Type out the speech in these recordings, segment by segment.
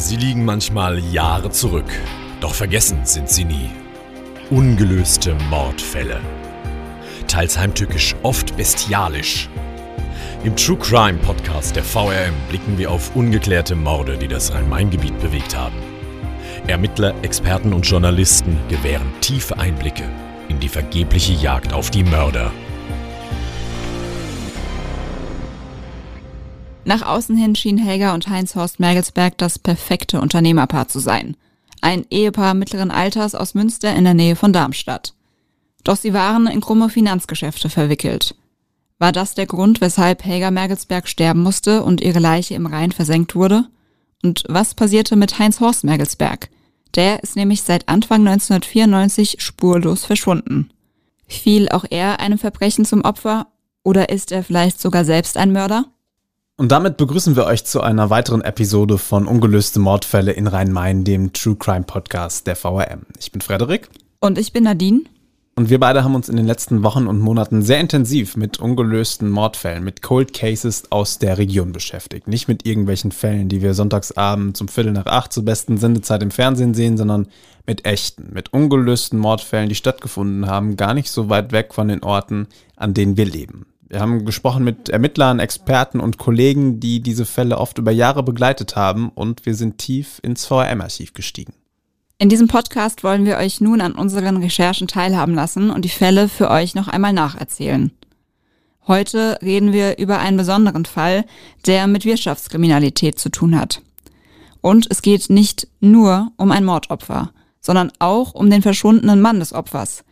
Sie liegen manchmal Jahre zurück, doch vergessen sind sie nie. Ungelöste Mordfälle. Teils heimtückisch, oft bestialisch. Im True Crime Podcast der VRM blicken wir auf ungeklärte Morde, die das Rhein-Main-Gebiet bewegt haben. Ermittler, Experten und Journalisten gewähren tiefe Einblicke in die vergebliche Jagd auf die Mörder. Nach außen hin schien Helga und Heinz Horst Mergelsberg das perfekte Unternehmerpaar zu sein. Ein Ehepaar mittleren Alters aus Münster in der Nähe von Darmstadt. Doch sie waren in krumme Finanzgeschäfte verwickelt. War das der Grund, weshalb Helga Mergelsberg sterben musste und ihre Leiche im Rhein versenkt wurde? Und was passierte mit Heinz Horst Mergelsberg? Der ist nämlich seit Anfang 1994 spurlos verschwunden. Fiel auch er einem Verbrechen zum Opfer oder ist er vielleicht sogar selbst ein Mörder? Und damit begrüßen wir euch zu einer weiteren Episode von Ungelöste Mordfälle in Rhein-Main, dem True Crime Podcast der VRM. Ich bin Frederik. Und ich bin Nadine. Und wir beide haben uns in den letzten Wochen und Monaten sehr intensiv mit ungelösten Mordfällen, mit Cold Cases aus der Region beschäftigt. Nicht mit irgendwelchen Fällen, die wir sonntagsabend um Viertel nach acht zur besten Sendezeit im Fernsehen sehen, sondern mit echten, mit ungelösten Mordfällen, die stattgefunden haben, gar nicht so weit weg von den Orten, an denen wir leben. Wir haben gesprochen mit Ermittlern, Experten und Kollegen, die diese Fälle oft über Jahre begleitet haben und wir sind tief ins VRM-Archiv gestiegen. In diesem Podcast wollen wir euch nun an unseren Recherchen teilhaben lassen und die Fälle für euch noch einmal nacherzählen. Heute reden wir über einen besonderen Fall, der mit Wirtschaftskriminalität zu tun hat. Und es geht nicht nur um ein Mordopfer, sondern auch um den verschwundenen Mann des Opfers.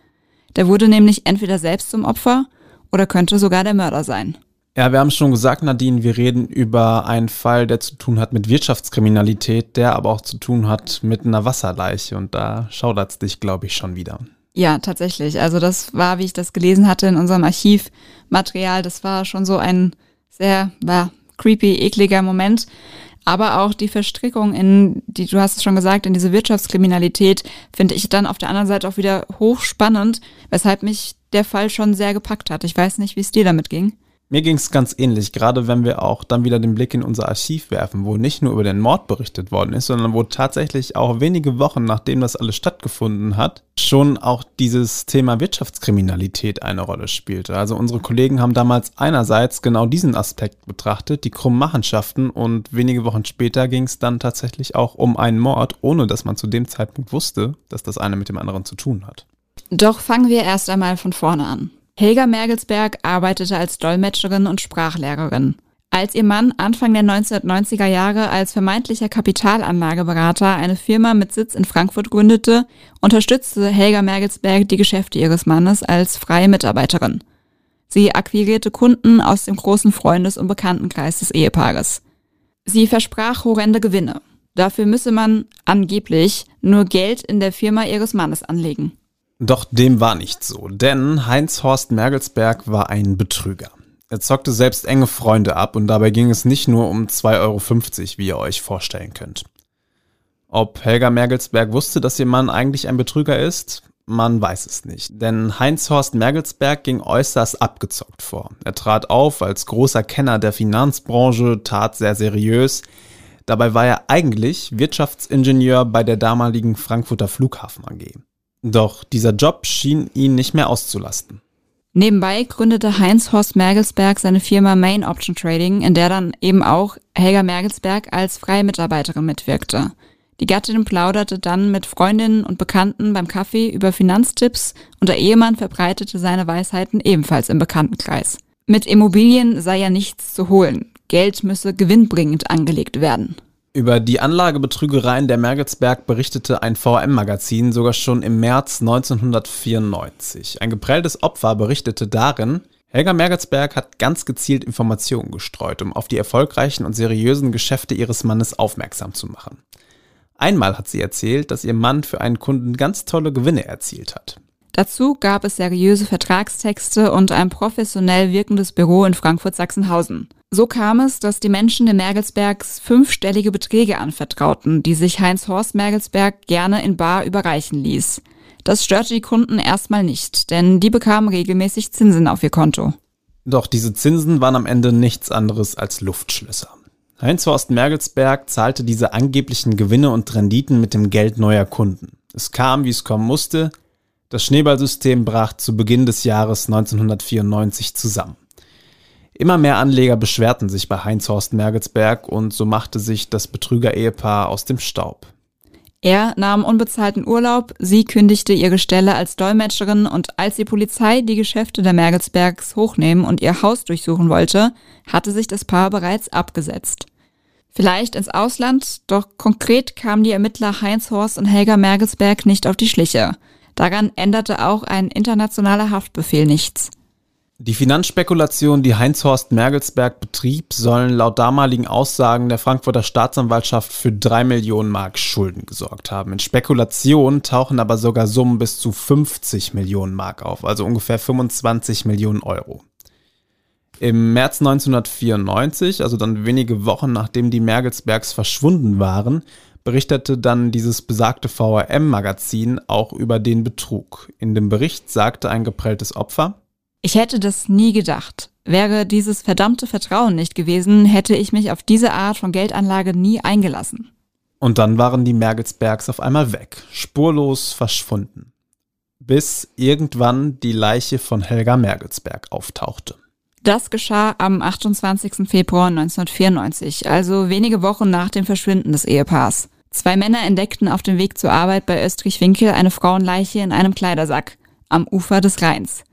Der wurde nämlich entweder selbst zum Opfer oder könnte sogar der Mörder sein. Ja, wir haben schon gesagt, Nadine, wir reden über einen Fall, der zu tun hat mit Wirtschaftskriminalität, der aber auch zu tun hat mit einer Wasserleiche. Und da schaudert es dich, glaube ich, schon wieder. Ja, tatsächlich. Also das war, wie ich das gelesen hatte in unserem Archivmaterial, das war schon so ein sehr war, creepy, ekliger Moment. Aber auch die Verstrickung in, die du hast es schon gesagt, in diese Wirtschaftskriminalität finde ich dann auf der anderen Seite auch wieder hochspannend, weshalb mich der Fall schon sehr gepackt hat. Ich weiß nicht, wie es dir damit ging. Mir ging es ganz ähnlich, gerade wenn wir auch dann wieder den Blick in unser Archiv werfen, wo nicht nur über den Mord berichtet worden ist, sondern wo tatsächlich auch wenige Wochen nachdem das alles stattgefunden hat, schon auch dieses Thema Wirtschaftskriminalität eine Rolle spielte. Also unsere Kollegen haben damals einerseits genau diesen Aspekt betrachtet, die krummen Machenschaften und wenige Wochen später ging es dann tatsächlich auch um einen Mord, ohne dass man zu dem Zeitpunkt wusste, dass das eine mit dem anderen zu tun hat. Doch fangen wir erst einmal von vorne an. Helga Mergelsberg arbeitete als Dolmetscherin und Sprachlehrerin. Als ihr Mann Anfang der 1990er Jahre als vermeintlicher Kapitalanlageberater eine Firma mit Sitz in Frankfurt gründete, unterstützte Helga Mergelsberg die Geschäfte ihres Mannes als freie Mitarbeiterin. Sie akquirierte Kunden aus dem großen Freundes- und Bekanntenkreis des Ehepaares. Sie versprach horrende Gewinne. Dafür müsse man angeblich nur Geld in der Firma ihres Mannes anlegen. Doch dem war nicht so, denn Heinz Horst Mergelsberg war ein Betrüger. Er zockte selbst enge Freunde ab und dabei ging es nicht nur um 2,50 Euro, wie ihr euch vorstellen könnt. Ob Helga Mergelsberg wusste, dass ihr Mann eigentlich ein Betrüger ist? Man weiß es nicht, denn Heinz Horst Mergelsberg ging äußerst abgezockt vor. Er trat auf als großer Kenner der Finanzbranche, tat sehr seriös. Dabei war er eigentlich Wirtschaftsingenieur bei der damaligen Frankfurter Flughafen AG. Doch dieser Job schien ihn nicht mehr auszulasten. Nebenbei gründete Heinz Horst Mergelsberg seine Firma Main Option Trading, in der dann eben auch Helga Mergelsberg als freie Mitarbeiterin mitwirkte. Die Gattin plauderte dann mit Freundinnen und Bekannten beim Kaffee über Finanztipps und der Ehemann verbreitete seine Weisheiten ebenfalls im Bekanntenkreis. Mit Immobilien sei ja nichts zu holen. Geld müsse gewinnbringend angelegt werden. Über die Anlagebetrügereien der Mergelsberg berichtete ein VM-Magazin sogar schon im März 1994. Ein geprelltes Opfer berichtete darin, Helga Mergelsberg hat ganz gezielt Informationen gestreut, um auf die erfolgreichen und seriösen Geschäfte ihres Mannes aufmerksam zu machen. Einmal hat sie erzählt, dass ihr Mann für einen Kunden ganz tolle Gewinne erzielt hat. Dazu gab es seriöse Vertragstexte und ein professionell wirkendes Büro in Frankfurt-Sachsenhausen. So kam es, dass die Menschen den Mergelsbergs fünfstellige Beträge anvertrauten, die sich Heinz Horst Mergelsberg gerne in Bar überreichen ließ. Das störte die Kunden erstmal nicht, denn die bekamen regelmäßig Zinsen auf ihr Konto. Doch diese Zinsen waren am Ende nichts anderes als Luftschlösser. Heinz-Horst Mergelsberg zahlte diese angeblichen Gewinne und Renditen mit dem Geld neuer Kunden. Es kam, wie es kommen musste. Das Schneeballsystem brach zu Beginn des Jahres 1994 zusammen. Immer mehr Anleger beschwerten sich bei Heinz-Horst Mergelsberg und so machte sich das Betrüger-Ehepaar aus dem Staub. Er nahm unbezahlten Urlaub, sie kündigte ihre Stelle als Dolmetscherin und als die Polizei die Geschäfte der Mergelsbergs hochnehmen und ihr Haus durchsuchen wollte, hatte sich das Paar bereits abgesetzt. Vielleicht ins Ausland, doch konkret kamen die Ermittler Heinz Horst und Helga Mergelsberg nicht auf die Schliche. Daran änderte auch ein internationaler Haftbefehl nichts. Die Finanzspekulation, die Heinz-Horst Mergelsberg betrieb, sollen laut damaligen Aussagen der Frankfurter Staatsanwaltschaft für drei Millionen Mark Schulden gesorgt haben. In Spekulationen tauchen aber sogar Summen bis zu 50 Millionen Mark auf, also ungefähr 25 Millionen Euro. Im März 1994, also dann wenige Wochen nachdem die Mergelsbergs verschwunden waren, berichtete dann dieses besagte VRM-Magazin auch über den Betrug. In dem Bericht sagte ein geprelltes Opfer, ich hätte das nie gedacht. Wäre dieses verdammte Vertrauen nicht gewesen, hätte ich mich auf diese Art von Geldanlage nie eingelassen. Und dann waren die Mergelsbergs auf einmal weg, spurlos verschwunden. Bis irgendwann die Leiche von Helga Mergelsberg auftauchte. Das geschah am 28. Februar 1994, also wenige Wochen nach dem Verschwinden des Ehepaars. Zwei Männer entdeckten auf dem Weg zur Arbeit bei Österreich-Winkel eine Frauenleiche in einem Kleidersack am Ufer des Rheins.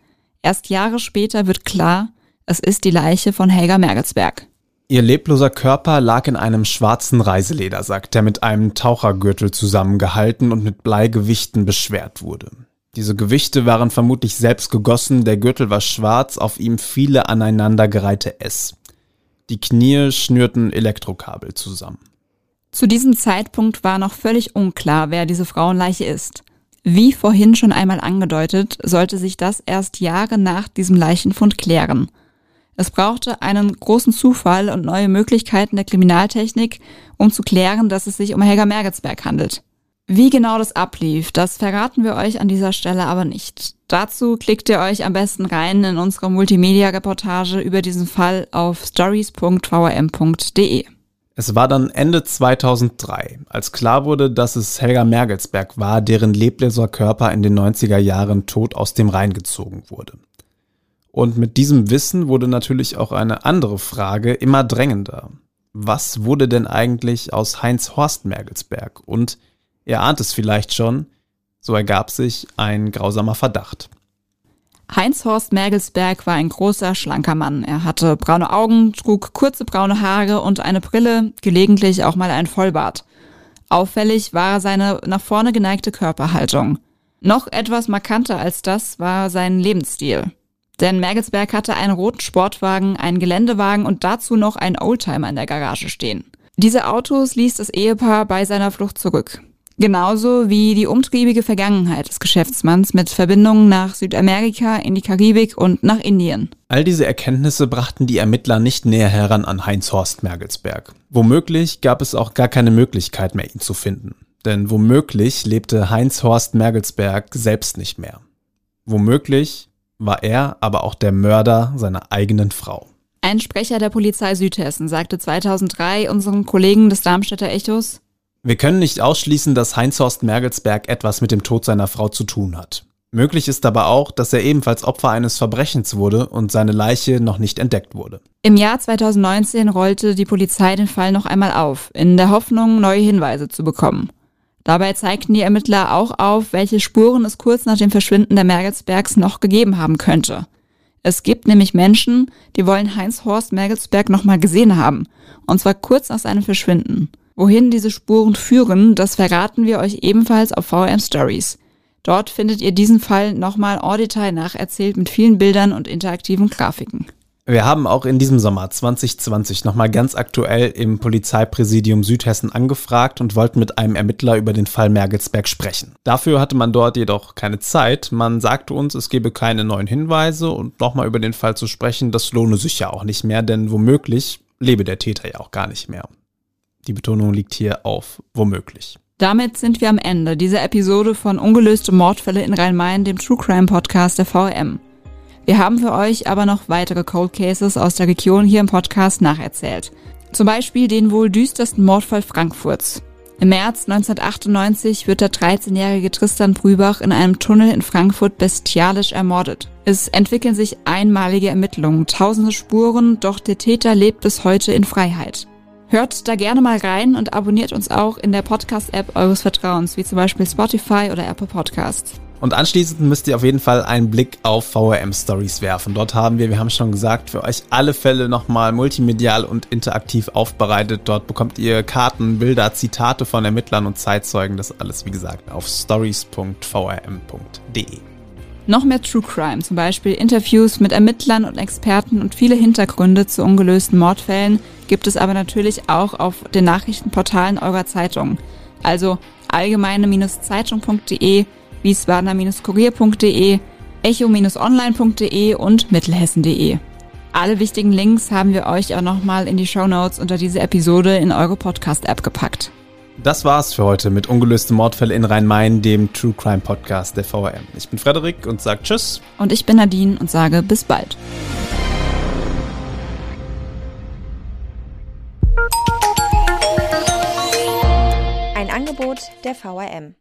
Erst Jahre später wird klar, es ist die Leiche von Helga Mergelsberg. Ihr lebloser Körper lag in einem schwarzen Reiseledersack, der mit einem Tauchergürtel zusammengehalten und mit Bleigewichten beschwert wurde. Diese Gewichte waren vermutlich selbst gegossen, der Gürtel war schwarz, auf ihm viele aneinandergereihte S. Die Knie schnürten Elektrokabel zusammen. Zu diesem Zeitpunkt war noch völlig unklar, wer diese Frauenleiche ist. Wie vorhin schon einmal angedeutet, sollte sich das erst Jahre nach diesem Leichenfund klären. Es brauchte einen großen Zufall und neue Möglichkeiten der Kriminaltechnik, um zu klären, dass es sich um Helga Mergelsberg handelt. Wie genau das ablief, das verraten wir euch an dieser Stelle aber nicht. Dazu klickt ihr euch am besten rein in unsere Multimedia-Reportage über diesen Fall auf stories.vrm.de. Es war dann Ende 2003, als klar wurde, dass es Helga Mergelsberg war, deren lebloser Körper in den 90er Jahren tot aus dem Rhein gezogen wurde. Und mit diesem Wissen wurde natürlich auch eine andere Frage immer drängender. Was wurde denn eigentlich aus Heinz Horst Mergelsberg? Und ihr ahnt es vielleicht schon, so ergab sich ein grausamer Verdacht. Heinz-Horst Mergelsberg war ein großer, schlanker Mann. Er hatte braune Augen, trug kurze braune Haare und eine Brille, gelegentlich auch mal ein Vollbart. Auffällig war seine nach vorne geneigte Körperhaltung. Noch etwas markanter als das war sein Lebensstil. Denn Mergelsberg hatte einen roten Sportwagen, einen Geländewagen und dazu noch einen Oldtimer in der Garage stehen. Diese Autos ließ das Ehepaar bei seiner Flucht zurück. Genauso wie die umtriebige Vergangenheit des Geschäftsmanns mit Verbindungen nach Südamerika, in die Karibik und nach Indien. All diese Erkenntnisse brachten die Ermittler nicht näher heran an Heinz Horst Mergelsberg. Womöglich gab es auch gar keine Möglichkeit mehr, ihn zu finden. Denn womöglich lebte Heinz Horst Mergelsberg selbst nicht mehr. Womöglich war er aber auch der Mörder seiner eigenen Frau. Ein Sprecher der Polizei Südhessen sagte 2003 unseren Kollegen des Darmstädter Echos, wir können nicht ausschließen, dass Heinz-Horst Mergelsberg etwas mit dem Tod seiner Frau zu tun hat. Möglich ist aber auch, dass er ebenfalls Opfer eines Verbrechens wurde und seine Leiche noch nicht entdeckt wurde. Im Jahr 2019 rollte die Polizei den Fall noch einmal auf, in der Hoffnung, neue Hinweise zu bekommen. Dabei zeigten die Ermittler auch auf, welche Spuren es kurz nach dem Verschwinden der Mergelsbergs noch gegeben haben könnte. Es gibt nämlich Menschen, die wollen Heinz Horst Mergelsberg nochmal gesehen haben, und zwar kurz nach seinem Verschwinden. Wohin diese Spuren führen, das verraten wir euch ebenfalls auf VM Stories. Dort findet ihr diesen Fall nochmal en Detail nacherzählt mit vielen Bildern und interaktiven Grafiken. Wir haben auch in diesem Sommer 2020 nochmal ganz aktuell im Polizeipräsidium Südhessen angefragt und wollten mit einem Ermittler über den Fall Mergelsberg sprechen. Dafür hatte man dort jedoch keine Zeit. Man sagte uns, es gebe keine neuen Hinweise und nochmal über den Fall zu sprechen, das lohne sich ja auch nicht mehr, denn womöglich lebe der Täter ja auch gar nicht mehr. Die Betonung liegt hier auf womöglich. Damit sind wir am Ende dieser Episode von Ungelöste Mordfälle in Rhein-Main, dem True Crime Podcast der VM. Wir haben für euch aber noch weitere Cold Cases aus der Region hier im Podcast nacherzählt. Zum Beispiel den wohl düstersten Mordfall Frankfurts. Im März 1998 wird der 13-jährige Tristan Brübach in einem Tunnel in Frankfurt bestialisch ermordet. Es entwickeln sich einmalige Ermittlungen, tausende Spuren, doch der Täter lebt bis heute in Freiheit. Hört da gerne mal rein und abonniert uns auch in der Podcast-App eures Vertrauens, wie zum Beispiel Spotify oder Apple Podcasts. Und anschließend müsst ihr auf jeden Fall einen Blick auf VRM Stories werfen. Dort haben wir, wir haben schon gesagt, für euch alle Fälle nochmal multimedial und interaktiv aufbereitet. Dort bekommt ihr Karten, Bilder, Zitate von Ermittlern und Zeitzeugen. Das alles, wie gesagt, auf stories.vrm.de. Noch mehr True Crime, zum Beispiel Interviews mit Ermittlern und Experten und viele Hintergründe zu ungelösten Mordfällen gibt es aber natürlich auch auf den Nachrichtenportalen eurer Zeitung. Also allgemeine-zeitung.de wiesbadener-kurier.de, echo-online.de und mittelhessen.de. Alle wichtigen Links haben wir euch auch nochmal in die Show Notes unter diese Episode in eure Podcast-App gepackt. Das war's für heute mit ungelöste Mordfälle in Rhein-Main, dem True Crime Podcast der VRM. Ich bin Frederik und sage Tschüss. Und ich bin Nadine und sage bis bald. Ein Angebot der VRM.